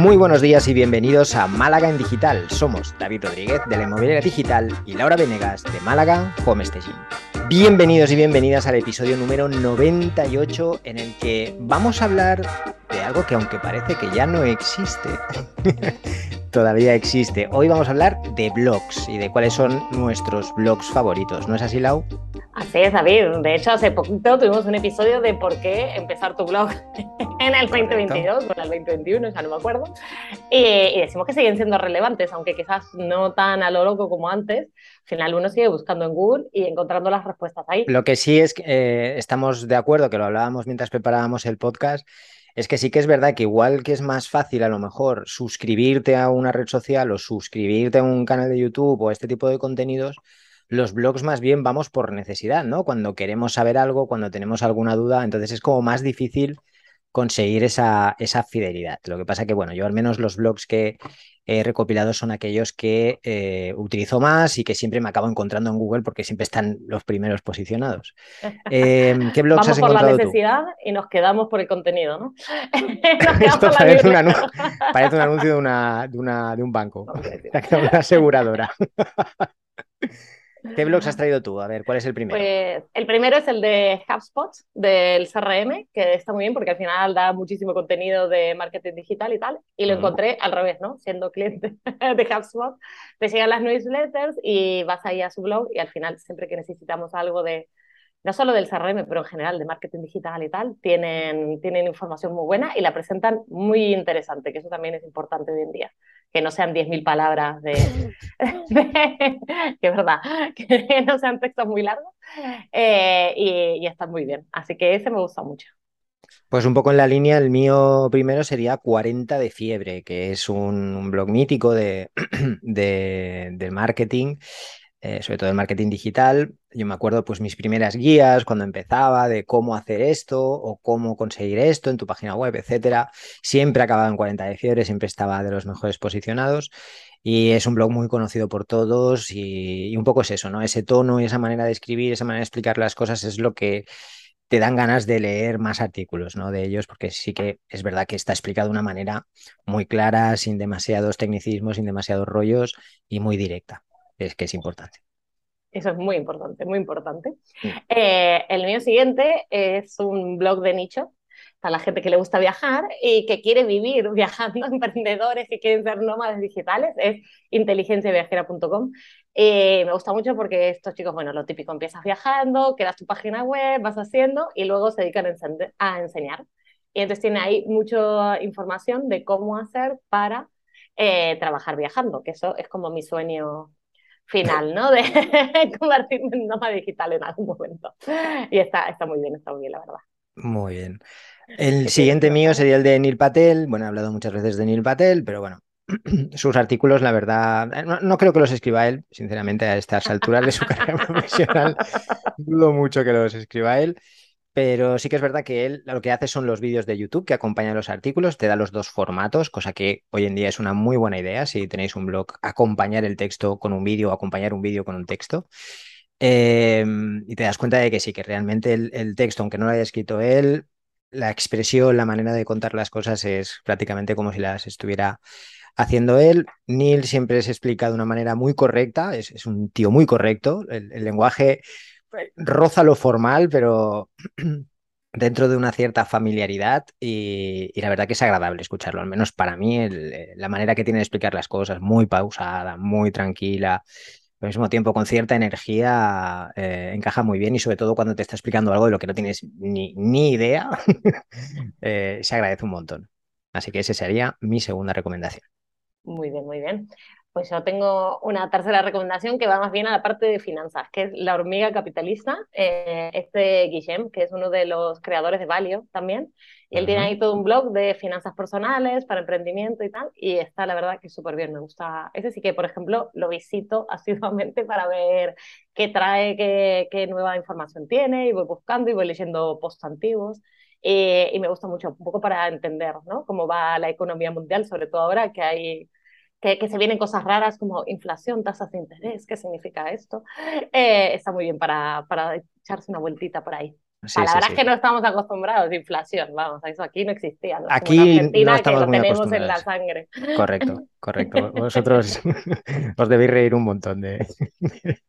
Muy buenos días y bienvenidos a Málaga en Digital. Somos David Rodríguez de la Inmobiliaria Digital y Laura Venegas de Málaga Home Staging. Bienvenidos y bienvenidas al episodio número 98 en el que vamos a hablar de algo que aunque parece que ya no existe, todavía existe. Hoy vamos a hablar de blogs y de cuáles son nuestros blogs favoritos. ¿No es así, Lau? Así es, David. De hecho, hace poquito tuvimos un episodio de por qué empezar tu blog en el 2022 o en el 2021, ya no me acuerdo. Y, decimos que siguen siendo relevantes, aunque quizás no tan a lo loco como antes. Al final uno sigue buscando en Google y encontrando las respuestas ahí. Lo que sí es que eh, estamos de acuerdo, que lo hablábamos mientras preparábamos el podcast, es que sí que es verdad que igual que es más fácil a lo mejor suscribirte a una red social o suscribirte a un canal de YouTube o este tipo de contenidos, los blogs más bien vamos por necesidad, ¿no? Cuando queremos saber algo, cuando tenemos alguna duda, entonces es como más difícil conseguir esa, esa fidelidad. Lo que pasa que, bueno, yo al menos los blogs que he recopilado son aquellos que eh, utilizo más y que siempre me acabo encontrando en Google porque siempre están los primeros posicionados. Eh, ¿Qué blogs has encontrado por la necesidad y nos quedamos por el contenido, ¿no? Esto parece un, anuncio, parece un, anuncio de, una, de, una, de un banco, una aseguradora. ¿Qué blogs has traído tú? A ver, ¿cuál es el primero? Pues el primero es el de HubSpot, del CRM, que está muy bien porque al final da muchísimo contenido de marketing digital y tal. Y lo encontré al revés, ¿no? Siendo cliente de HubSpot, te llegan las newsletters y vas ahí a su blog y al final siempre que necesitamos algo de, no solo del CRM, pero en general de marketing digital y tal, tienen, tienen información muy buena y la presentan muy interesante, que eso también es importante hoy en día que no sean 10.000 palabras de, que es verdad, que no sean textos muy largos eh, y, y están muy bien. Así que ese me gusta mucho. Pues un poco en la línea, el mío primero sería 40 de fiebre, que es un, blog mítico de, de, de marketing eh, sobre todo el marketing digital. Yo me acuerdo pues mis primeras guías cuando empezaba de cómo hacer esto o cómo conseguir esto en tu página web, etcétera. Siempre acababa en 40 de fiebre, siempre estaba de los mejores posicionados y es un blog muy conocido por todos y, un poco es eso, ¿no? Ese tono y esa manera de escribir, esa manera de explicar las cosas es lo que te dan ganas de leer más artículos ¿no? de ellos, porque sí que es verdad que está explicado de una manera muy clara, sin demasiados tecnicismos, sin demasiados rollos y muy directa es que es importante. Eso es muy importante, muy importante. Eh, el mío siguiente es un blog de nicho para la gente que le gusta viajar y que quiere vivir viajando, emprendedores que quieren ser nómadas digitales, es inteligenciaviajera.com. Eh, me gusta mucho porque estos chicos, bueno, lo típico, empiezas viajando, creas tu página web, vas haciendo y luego se dedican a, enseñar. Y entonces tiene ahí mucha información de cómo hacer para eh, trabajar viajando, que eso es como mi sueño final, ¿no? De convertirme en nómada digital en algún momento. Y está, está muy bien, está muy bien, la verdad. Muy bien. El siguiente mío sería el de Neil Patel. Bueno, he hablado muchas veces de Neil Patel, pero bueno, sus artículos, la verdad, no, no, creo que los escriba él, sinceramente, a estas alturas de su carrera profesional. Dudo mucho que los escriba él. Pero sí que es verdad que él lo que hace son los vídeos de YouTube que acompañan los artículos, te da los dos formatos, cosa que hoy en día es una muy buena idea si tenéis un blog, acompañar el texto con un vídeo o acompañar un vídeo con un texto. Em, y te das cuenta de que sí, que realmente el, texto, aunque no lo haya escrito él, la expresión, la manera de contar las cosas es prácticamente como si las estuviera haciendo él. Neil siempre se explica de una manera muy correcta, es, un tío muy correcto, el lenguaje roza lo formal, pero dentro de una cierta familiaridad y, la verdad que es agradable escucharlo, al menos para mí eh, la manera que tiene de explicar las cosas, muy pausada, muy tranquila, al mismo tiempo con cierta energía, eh, encaja muy bien y sobre todo cuando te está explicando algo de lo que no tienes ni, ni idea, eh, se agradece un montón. Así que esa sería mi segunda recomendación. Muy bien, muy bien. Pues yo tengo una tercera recomendación que va más bien a la parte de finanzas, que es La hormiga capitalista. Eh, este Guillem, que es uno de los creadores de Valio también, y él tiene ahí todo un blog de finanzas personales para emprendimiento y tal, y está la verdad que súper bien, me gusta. Ese sí que, por ejemplo, lo visito asiduamente para ver qué trae, qué, qué nueva información tiene, y voy buscando y voy leyendo posts antiguos. Eh, y me gusta mucho, un poco para entender ¿no? cómo va la economía mundial, sobre todo ahora que hay que, se vienen cosas raras como inflación, tasas de interés, ¿qué significa esto? Eh, está muy bien para, para echarse una vueltita por ahí. la verdad es que no estamos acostumbrados, inflación, vamos, eso aquí no existía. aquí no estamos muy tenemos en la sangre. Correcto, correcto. Vosotros os debéis reír un montón de...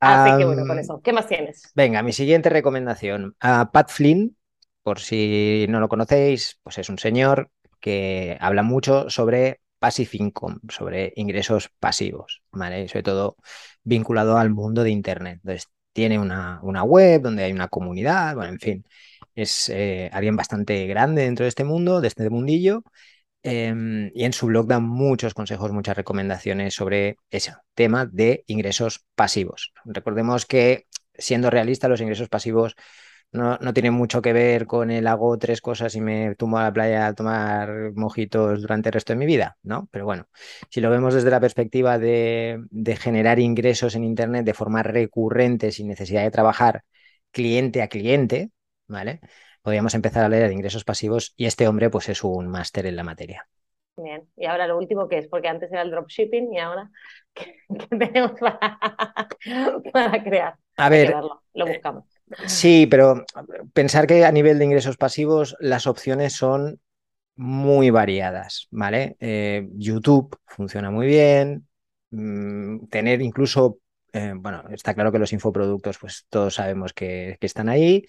Así que bueno, con eso. ¿Qué más tienes? Venga, mi siguiente recomendación. a Pat Flynn, por si no lo conocéis, pues es un señor que habla mucho sobre passive income, sobre ingresos pasivos. Sobre todo vinculado al mundo de Internet. Entonces, tiene una, una web donde hay una comunidad, bueno, en fin, es eh, alguien bastante grande dentro de este mundo, de este mundillo, em, y en su blog da muchos consejos, muchas recomendaciones sobre ese tema de ingresos pasivos. Recordemos que, siendo realista, los ingresos pasivos no, tiene mucho que ver con el hago tres cosas y me tumbo a la playa a tomar mojitos durante el resto de mi vida, ¿no? Pero bueno, si lo vemos desde la perspectiva de, generar ingresos en Internet de forma recurrente sin necesidad de trabajar cliente a cliente, ¿vale? Podríamos empezar a leer de ingresos pasivos y este hombre pues es un máster en la materia. Bien, y ahora lo último que es, porque antes era el dropshipping y ahora, ¿qué, tenemos para, crear? A ver, lo buscamos. Sí, pero pensar que a nivel de ingresos pasivos las opciones son muy variadas, ¿vale? Eh, YouTube funciona muy bien, mm, tener incluso, eh, bueno, está claro que los infoproductos, pues todos sabemos que, están ahí.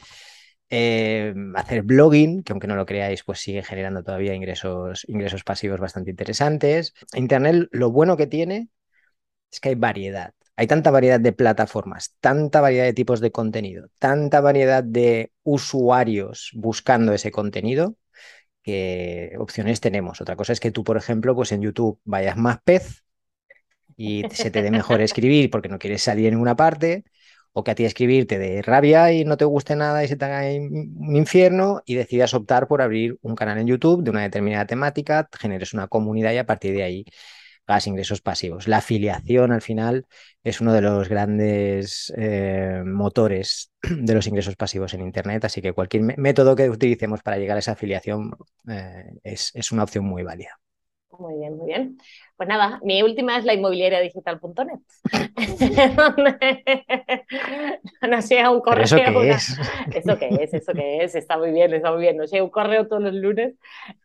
Eh, hacer blogging, que aunque no lo creáis, pues sigue generando todavía ingresos, ingresos pasivos bastante interesantes. Internet, lo bueno que tiene es que hay variedad. Hay tanta variedad de plataformas, tanta variedad de tipos de contenido, tanta variedad de usuarios buscando ese contenido, que opciones tenemos. Otra cosa es que tú, por ejemplo, pues en YouTube vayas más pez y se te dé mejor escribir porque no quieres salir en ninguna parte, o que a ti escribir te dé rabia y no te guste nada y se te haga un infierno y decidas optar por abrir un canal en YouTube de una determinada temática, generes una comunidad y a partir de ahí ingresos pasivos. La afiliación al final es uno de los grandes eh, motores de los ingresos pasivos en Internet, así que cualquier método que utilicemos para llegar a esa afiliación eh, es, es una opción muy válida. Muy bien, muy bien. Pues nada, mi última es la inmobiliaria digital.net. nos llega un correo. ¿Eso qué es? Eso qué es, eso qué es, está muy bien, está muy bien. Nos llega un correo todos los lunes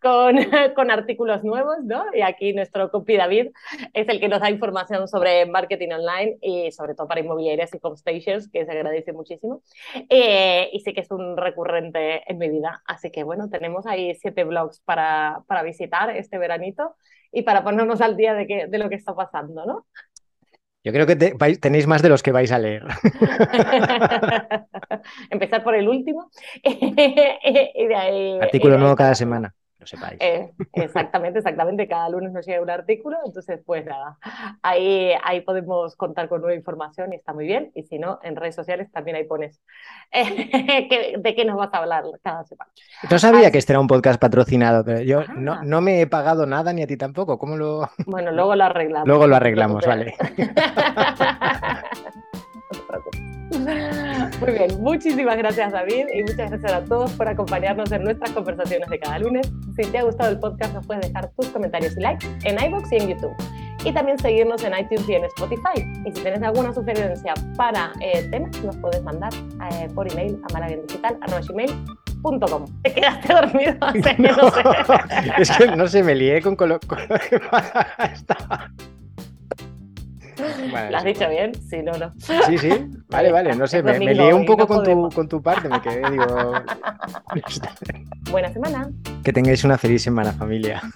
con, con artículos nuevos, ¿no? Y aquí nuestro copy David es el que nos da información sobre marketing online y sobre todo para inmobiliarias y homestations, que se agradece muchísimo. Eh, y sé que es un recurrente en mi vida. Así que bueno, tenemos ahí siete blogs para, para visitar este veranito y para ponernos al día de, que, de lo que está pasando, ¿no? Yo creo que tenéis más de los que vais a leer. Empezar por el último. Artículo nuevo cada semana sepáis. Eh, exactamente, exactamente. Cada lunes nos llega un artículo, entonces pues nada, ahí, ahí podemos contar con nueva información y está muy bien. Y si no, en redes sociales también ahí pones de qué nos vas a hablar cada semana. No sabía que este era un podcast patrocinado, pero yo no, ah. no, me he pagado nada ni a ti tampoco. ¿Cómo lo...? Bueno, luego lo arreglamos. Luego lo arreglamos, vale. Muy bien, muchísimas gracias David y muchas gracias a todos por acompañarnos en nuestras conversaciones de cada lunes. Si te ha gustado el podcast nos puedes dejar tus comentarios y likes en iBox y en YouTube. Y también seguirnos en iTunes y en Spotify. Y si tienes alguna sugerencia para eh, temas, nos puedes mandar eh, por email a malagendigital.com. Te quedaste dormido. No, es que no sé, me lié con, con, con ¿Lo has dicho bien? Sí, no, no. Sí, sí. Vale, vale. No sé, me, lié un poco con tu, con tu parte. Me quedé, digo. Buena semana. Que tengáis una feliz semana, familia.